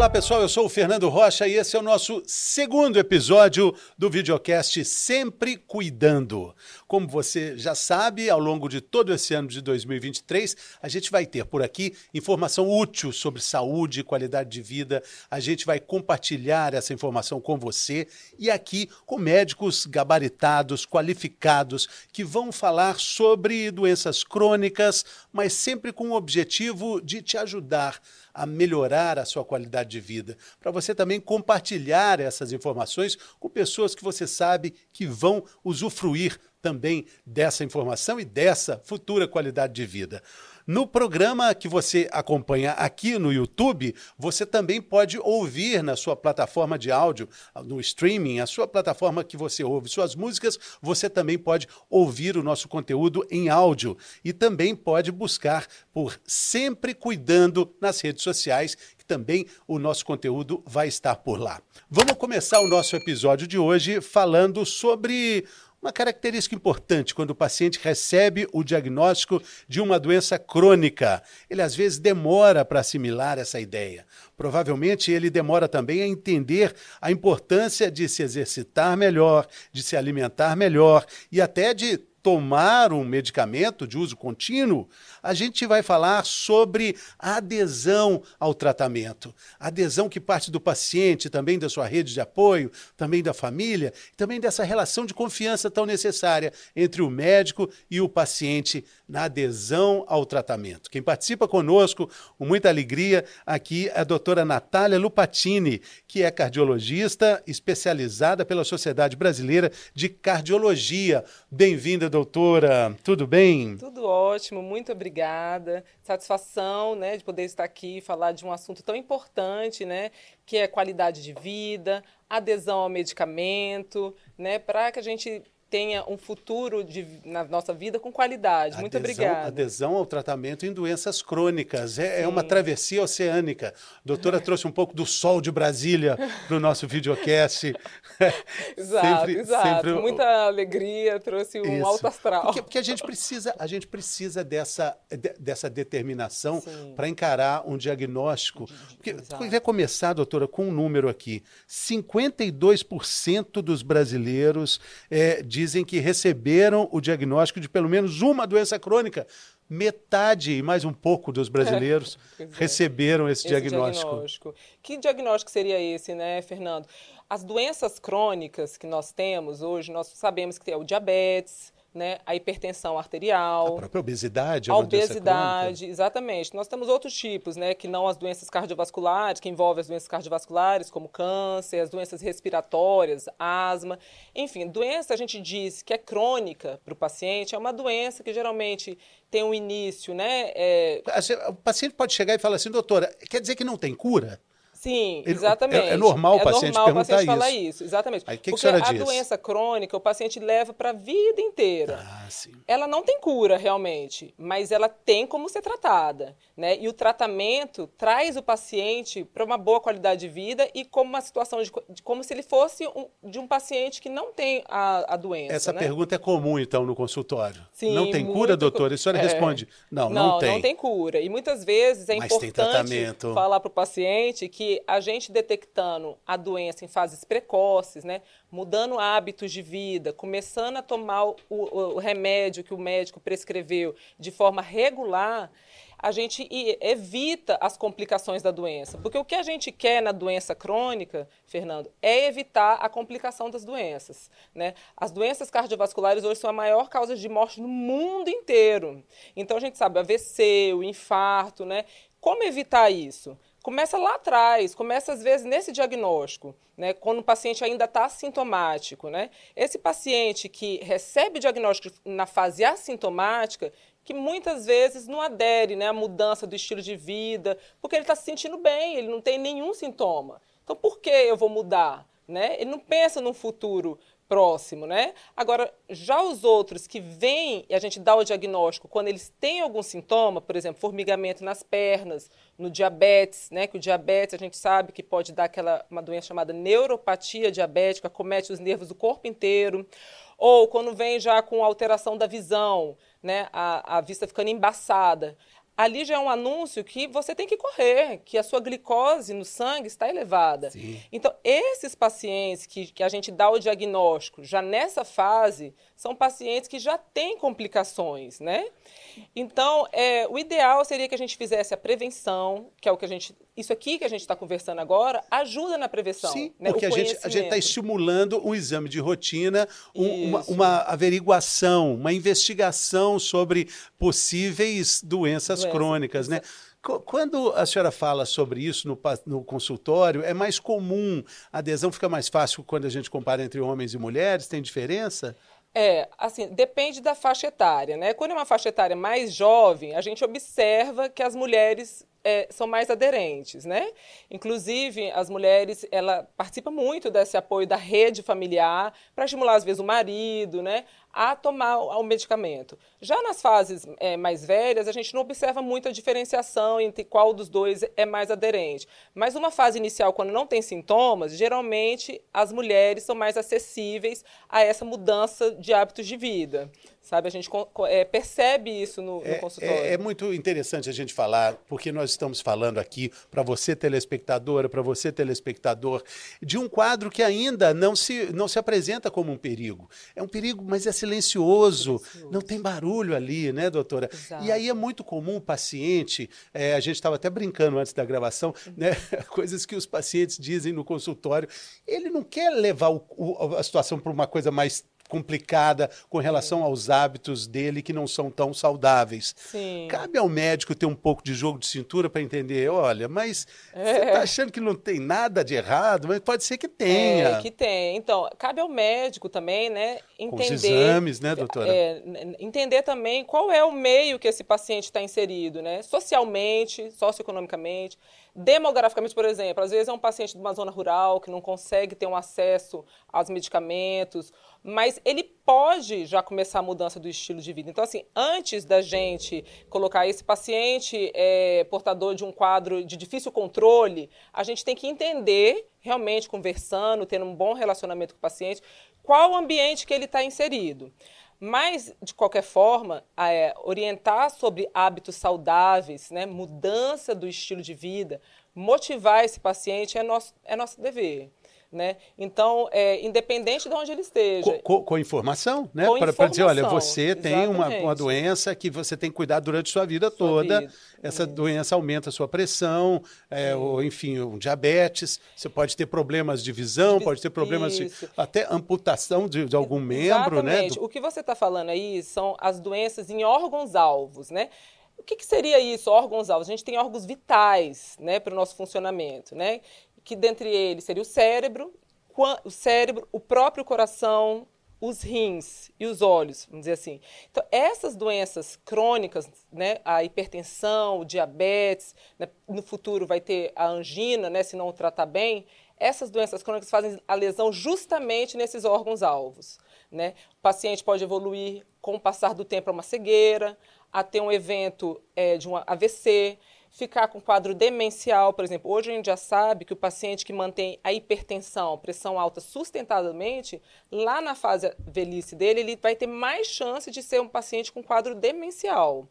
Olá pessoal, eu sou o Fernando Rocha e esse é o nosso segundo episódio do videocast Sempre Cuidando. Como você já sabe, ao longo de todo esse ano de 2023, a gente vai ter por aqui informação útil sobre saúde e qualidade de vida. A gente vai compartilhar essa informação com você e aqui com médicos gabaritados, qualificados, que vão falar sobre doenças crônicas, mas sempre com o objetivo de te ajudar a melhorar a sua qualidade de vida, para você também compartilhar essas informações com pessoas que você sabe que vão usufruir também dessa informação e dessa futura qualidade de vida. No programa que você acompanha aqui no YouTube, você também pode ouvir na sua plataforma de áudio, no streaming, a sua plataforma que você ouve suas músicas, você também pode ouvir o nosso conteúdo em áudio e também pode buscar por Sempre Cuidando nas redes sociais, que também o nosso conteúdo vai estar por lá. Vamos começar o nosso episódio de hoje falando sobre uma característica importante quando o paciente recebe o diagnóstico de uma doença crônica, ele às vezes demora para assimilar essa ideia. Provavelmente ele demora também a entender a importância de se exercitar melhor, de se alimentar melhor e até de tomar um medicamento de uso contínuo, a gente vai falar sobre adesão ao tratamento. Adesão que parte do paciente, também da sua rede de apoio, também da família, também dessa relação de confiança tão necessária entre o médico e o paciente na adesão ao tratamento. Quem participa conosco, com muita alegria, aqui é a doutora Natália Lupatini, que é cardiologista especializada pela Sociedade Brasileira de Cardiologia. Bem-vinda, doutora. Tudo bem? Tudo ótimo, muito obrigada. Satisfação, né, de poder estar aqui e falar de um assunto tão importante, né, que é qualidade de vida, adesão ao medicamento, né, para que a gente tenha um futuro de, na nossa vida com qualidade. Adesão, Muito obrigada. Adesão ao tratamento em doenças crônicas. É, é uma travessia oceânica. A doutora trouxe um pouco do sol de Brasília para o nosso videocast. exato, sempre, exato. Sempre... Muita alegria, trouxe um Isso. alto astral. Porque, porque, a gente precisa, a gente precisa dessa, de, dessa determinação para encarar um diagnóstico. Porque, eu queria começar, doutora, com um número aqui. 52% dos brasileiros é, de dizem que receberam o diagnóstico de pelo menos uma doença crônica. Metade e mais um pouco dos brasileiros é, receberam esse, esse diagnóstico. diagnóstico. Que diagnóstico seria esse, né, Fernando? As doenças crônicas que nós temos hoje, nós sabemos que é o diabetes, né, a hipertensão arterial. A própria obesidade. A obesidade, exatamente. Nós temos outros tipos, né, que não as doenças cardiovasculares, que envolvem as doenças cardiovasculares, como câncer, as doenças respiratórias, asma. Enfim, doença a gente diz que é crônica para o paciente, é uma doença que geralmente tem um início, né? É... O paciente pode chegar e falar assim, doutora, quer dizer que não tem cura? Sim, exatamente. É, é normal o paciente normal perguntar o paciente isso. falar isso, exatamente. Aí, que Porque que a, a doença crônica o paciente leva para a vida inteira. Ah, sim. Ela não tem cura realmente, mas ela tem como ser tratada, né? E o tratamento traz o paciente para uma boa qualidade de vida e como uma situação de, de como se ele fosse um, de um paciente que não tem a, a doença. Essa né? pergunta é comum então no consultório. Sim, não tem cura, doutora? E a senhora é. responde: não, não, não tem. Não tem cura. E muitas vezes é mas importante falar para o paciente que a gente detectando a doença em fases precoces, né, mudando hábitos de vida, começando a tomar o, o, remédio que o médico prescreveu de forma regular, a gente evita as complicações da doença. Porque o que a gente quer na doença crônica, Fernando, é evitar a complicação das doenças. Né? As doenças cardiovasculares hoje são a maior causa de morte no mundo inteiro. Então a gente sabe AVC, o infarto, né? Como evitar isso? Começa lá atrás, começa às vezes nesse diagnóstico, né, quando o paciente ainda está assintomático. Né? Esse paciente que recebe o diagnóstico na fase assintomática, que muitas vezes não adere né, à mudança do estilo de vida, porque ele está se sentindo bem, ele não tem nenhum sintoma. Então, por que eu vou mudar? Né? Ele não pensa no futuro próximo, né? Agora, já os outros que vêm e a gente dá o diagnóstico quando eles têm algum sintoma, por exemplo, formigamento nas pernas, no diabetes, né? Que o diabetes a gente sabe que pode dar aquela uma doença chamada neuropatia diabética, comete os nervos do corpo inteiro, ou quando vem já com alteração da visão, né? A, a vista ficando embaçada ali já é um anúncio que você tem que correr, que a sua glicose no sangue está elevada. Sim. Então, esses pacientes que, que a gente dá o diagnóstico já nessa fase, são pacientes que já têm complicações, né? Então, é, o ideal seria que a gente fizesse a prevenção, que é o que a gente. Isso aqui que a gente está conversando agora ajuda na prevenção. Sim, né? porque a gente está estimulando um exame de rotina, um- uma, uma averiguação, uma investigação sobre possíveis doenças Doença. crônicas, né? Qu- Quando a senhora fala sobre isso no, no consultório, é mais comum, a adesão fica mais fácil quando a gente compara entre homens e mulheres? Tem diferença? É, assim, depende da faixa etária, né? Quando é uma faixa etária mais jovem, a gente observa que as mulheres é, são mais aderentes, né? Inclusive, as mulheres, ela participa muito desse apoio da rede familiar para estimular, às vezes, o marido, né? A tomar o medicamento. Já nas fases é, mais velhas, a gente não observa muito a diferenciação entre qual dos dois é mais aderente. Mas uma fase inicial, quando não tem sintomas, geralmente as mulheres são mais acessíveis a essa mudança de hábitos de vida. Sabe, a gente é, percebe isso no, no É, consultório. é- é muito interessante a gente falar, porque nós estamos falando aqui para você, telespectadora, para você, telespectador, de um quadro que ainda não se, não se apresenta como um perigo. É um perigo, mas é silencioso, Silencioso. não tem barulho ali, né, doutora? Exato. E aí é muito comum o paciente, é, a gente estava até brincando antes da gravação, né, coisas que os pacientes dizem no consultório, ele não quer levar o- o- a situação para uma coisa mais complicada com relação aos hábitos dele que não são tão saudáveis. Sim. Cabe ao médico ter um pouco de jogo de cintura para entender, olha, mas você está achando que não tem nada de errado, mas pode ser que tenha. É, que tem. Então, cabe ao médico também, né, Com os entender. exames, né, doutora? É, entender também qual é o meio que esse paciente está inserido, né? Socialmente, socioeconomicamente, demograficamente, por exemplo. Às vezes é um paciente de uma zona rural que não consegue ter um acesso aos medicamentos, mas ele pode já começar a mudança do estilo de vida. Então, assim, antes da gente colocar esse paciente é, portador de um quadro de difícil controle, a gente tem que entender, realmente conversando, tendo um bom relacionamento com o paciente, qual o ambiente que ele está inserido. Mas, de qualquer forma, é, orientar sobre hábitos saudáveis, né, mudança do estilo de vida, motivar esse paciente é nosso, é nosso dever. Né? Então, é, independente de onde ele esteja. Com, com- informação, né? Para dizer, olha, você tem uma, uma doença que você tem que cuidar durante sua vida Sua toda. vida, Essa isso. doença aumenta a sua pressão, é, ou enfim, um diabetes. Você pode ter problemas de visão, De pode ter problemas de até amputação de, de algum membro, né? Exatamente. do- O que você está falando aí são as doenças em órgãos-alvos, né? O que, que seria isso, órgãos-alvos? A gente tem órgãos vitais, né, para o nosso funcionamento, né? Que dentre eles seria o cérebro, o cérebro, o próprio coração, os rins e os olhos, vamos dizer assim. Então, essas doenças crônicas, né, a hipertensão, o diabetes, né, no futuro vai ter a angina, né, se não tratar bem, essas doenças crônicas fazem a lesão justamente nesses órgãos-alvos. Né? O paciente pode evoluir com o passar do tempo a uma cegueira, a ter um evento eh, de um AVC, ficar com quadro demencial, por exemplo. Hoje a gente já sabe que o paciente que mantém a hipertensão, pressão alta sustentadamente, lá na fase velhice dele, ele vai ter mais chance de ser um paciente com quadro demencial.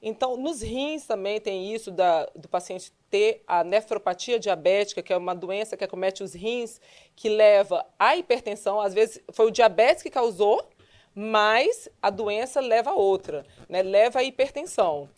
Então, nos rins também tem isso da, do paciente ter a nefropatia diabética, que é uma doença que acomete os rins, que leva à hipertensão. Às vezes foi o diabetes que causou, mas a doença leva a outra, né? leva à hipertensão.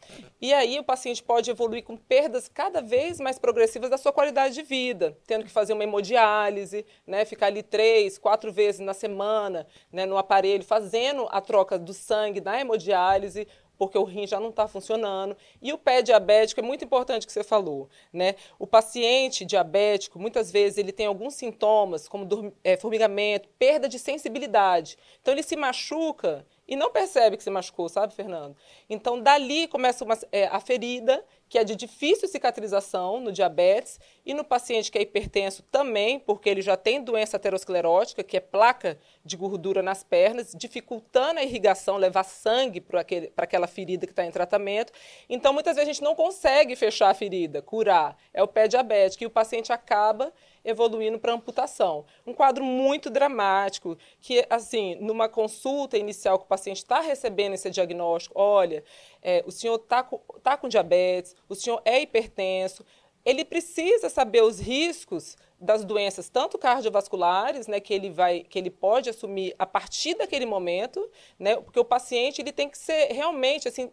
E aí o paciente pode evoluir com perdas cada vez mais progressivas da sua qualidade de vida, tendo que fazer uma hemodiálise, né? ficar ali três, quatro vezes na semana né? no aparelho, fazendo a troca do sangue na hemodiálise, porque o rim já não está funcionando. E o pé diabético é muito importante que você falou, né? O paciente diabético, muitas vezes, ele tem alguns sintomas, como eh, formigamento, perda de sensibilidade. Então, ele se machuca e não percebe que se machucou, sabe, Fernando? Então, dali começa uma, eh, a ferida, que é de difícil cicatrização no diabetes, e no paciente que é hipertenso também, porque ele já tem doença aterosclerótica, que é placa de gordura nas pernas, dificultando a irrigação, levar sangue para aquela ferida que está em tratamento. Então, muitas vezes a gente não consegue fechar a ferida, curar. É o pé diabético, e o paciente acaba evoluindo para amputação. Um quadro muito dramático, que, assim, numa consulta inicial que o paciente está recebendo esse diagnóstico, olha, é, o senhor está com, tá com diabetes, o senhor é hipertenso, ele precisa saber os riscos das doenças tanto cardiovasculares, né, que ele vai, que ele pode assumir a partir daquele momento, né, porque o paciente ele tem que ser realmente assim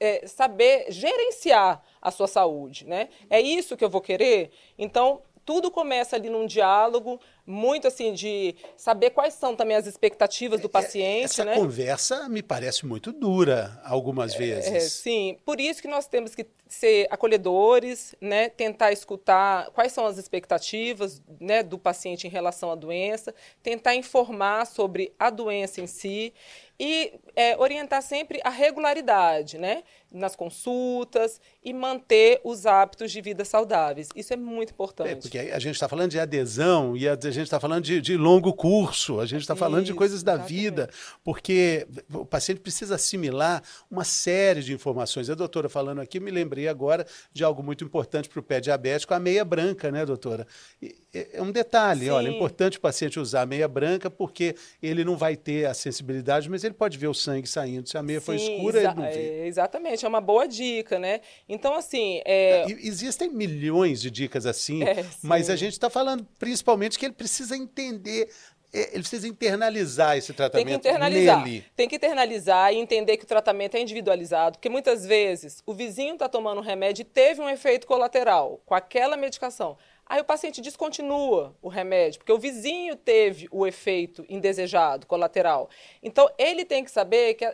é, saber gerenciar a sua saúde, né? É isso que eu vou querer. Então tudo começa ali num diálogo, muito assim, de saber quais são também as expectativas do é, paciente. Essa né? conversa me parece muito dura algumas é, vezes. É, sim, por isso que nós temos que ser acolhedores, né? tentar escutar quais são as expectativas né, do paciente em relação à doença, tentar informar sobre a doença em si e é, orientar sempre a regularidade, né? Nas consultas e manter os hábitos de vida saudáveis. Isso é muito importante. É, porque a gente está falando de adesão e a gente está falando de, de, longo curso, a gente está falando de coisas da exatamente. vida, porque o paciente precisa assimilar uma série de informações. A doutora falando aqui, me lembrei agora de algo muito importante para o pé diabético, a meia branca, né, doutora? E, é um detalhe, Sim. olha, é importante o paciente usar a meia branca porque ele não vai ter a sensibilidade, mas ele pode ver o sangue saindo. Se a meia Sim, for escura, ele não vê. É, exatamente, é uma boa dica, né? Então, assim. É... Existem milhões de dicas assim, é, mas a gente está falando principalmente que ele precisa entender é, ele precisa internalizar esse tratamento tem que internalizar, nele. Tem que internalizar e entender que o tratamento é individualizado, porque muitas vezes o vizinho está tomando um remédio e teve um efeito colateral com aquela medicação. Aí o paciente descontinua o remédio, porque o vizinho teve o efeito indesejado, colateral. Então, ele tem que saber que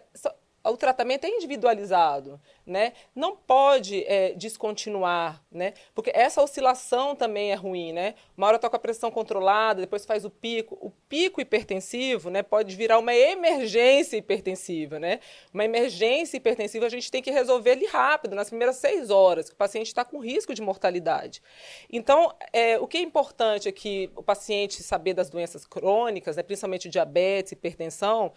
o tratamento é individualizado, né? Não pode é, descontinuar, né? Porque essa oscilação também é ruim, né? Uma hora está com a pressão controlada, depois faz o pico. O pico hipertensivo, né? Pode virar uma emergência hipertensiva, né? Uma emergência hipertensiva a gente tem que resolver ali rápido, nas primeiras seis horas, que o paciente está com risco de mortalidade. Então, é, o que é importante é que o paciente saber das doenças crônicas, né? Principalmente diabetes, hipertensão,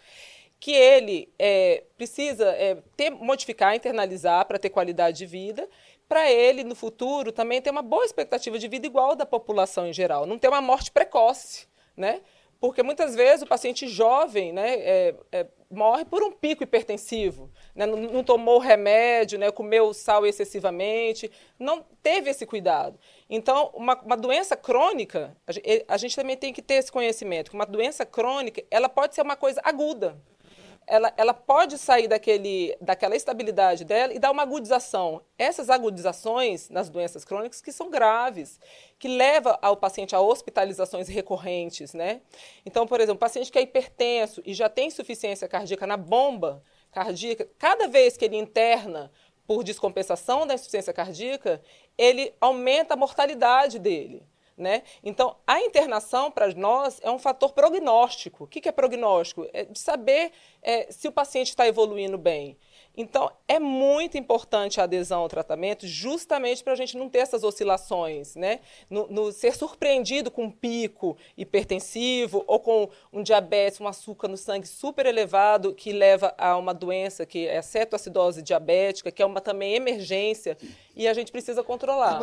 que ele é, precisa é, ter, modificar, internalizar para ter qualidade de vida, para ele, no futuro, também ter uma boa expectativa de vida igual da população em geral, não ter uma morte precoce, né? Porque muitas vezes o paciente jovem né, é, é, morre por um pico hipertensivo, né, não, não, tomou remédio, né, comeu sal excessivamente, não teve esse cuidado. Então, uma, uma doença crônica, a gente, a gente também tem que ter esse conhecimento, que uma doença crônica, ela pode ser uma coisa aguda, ela, ela pode sair daquele, daquela estabilidade dela e dar uma agudização. Essas agudizações nas doenças crônicas que são graves, que leva ao paciente a hospitalizações recorrentes, né? Então, por exemplo, paciente que é hipertenso e já tem insuficiência cardíaca na bomba cardíaca, cada vez que ele interna por descompensação da insuficiência cardíaca, ele aumenta a mortalidade dele. Né? Então, a internação para nós é um fator prognóstico. O que é prognóstico? É de saber é, se o paciente está evoluindo bem. Então, é muito importante a adesão ao tratamento, justamente para a gente não ter essas oscilações, né? No, no, ser surpreendido com um pico hipertensivo ou com um diabetes, um açúcar no sangue super elevado, que leva a uma doença que é a cetoacidose diabética, que é uma também emergência, e a gente precisa controlar.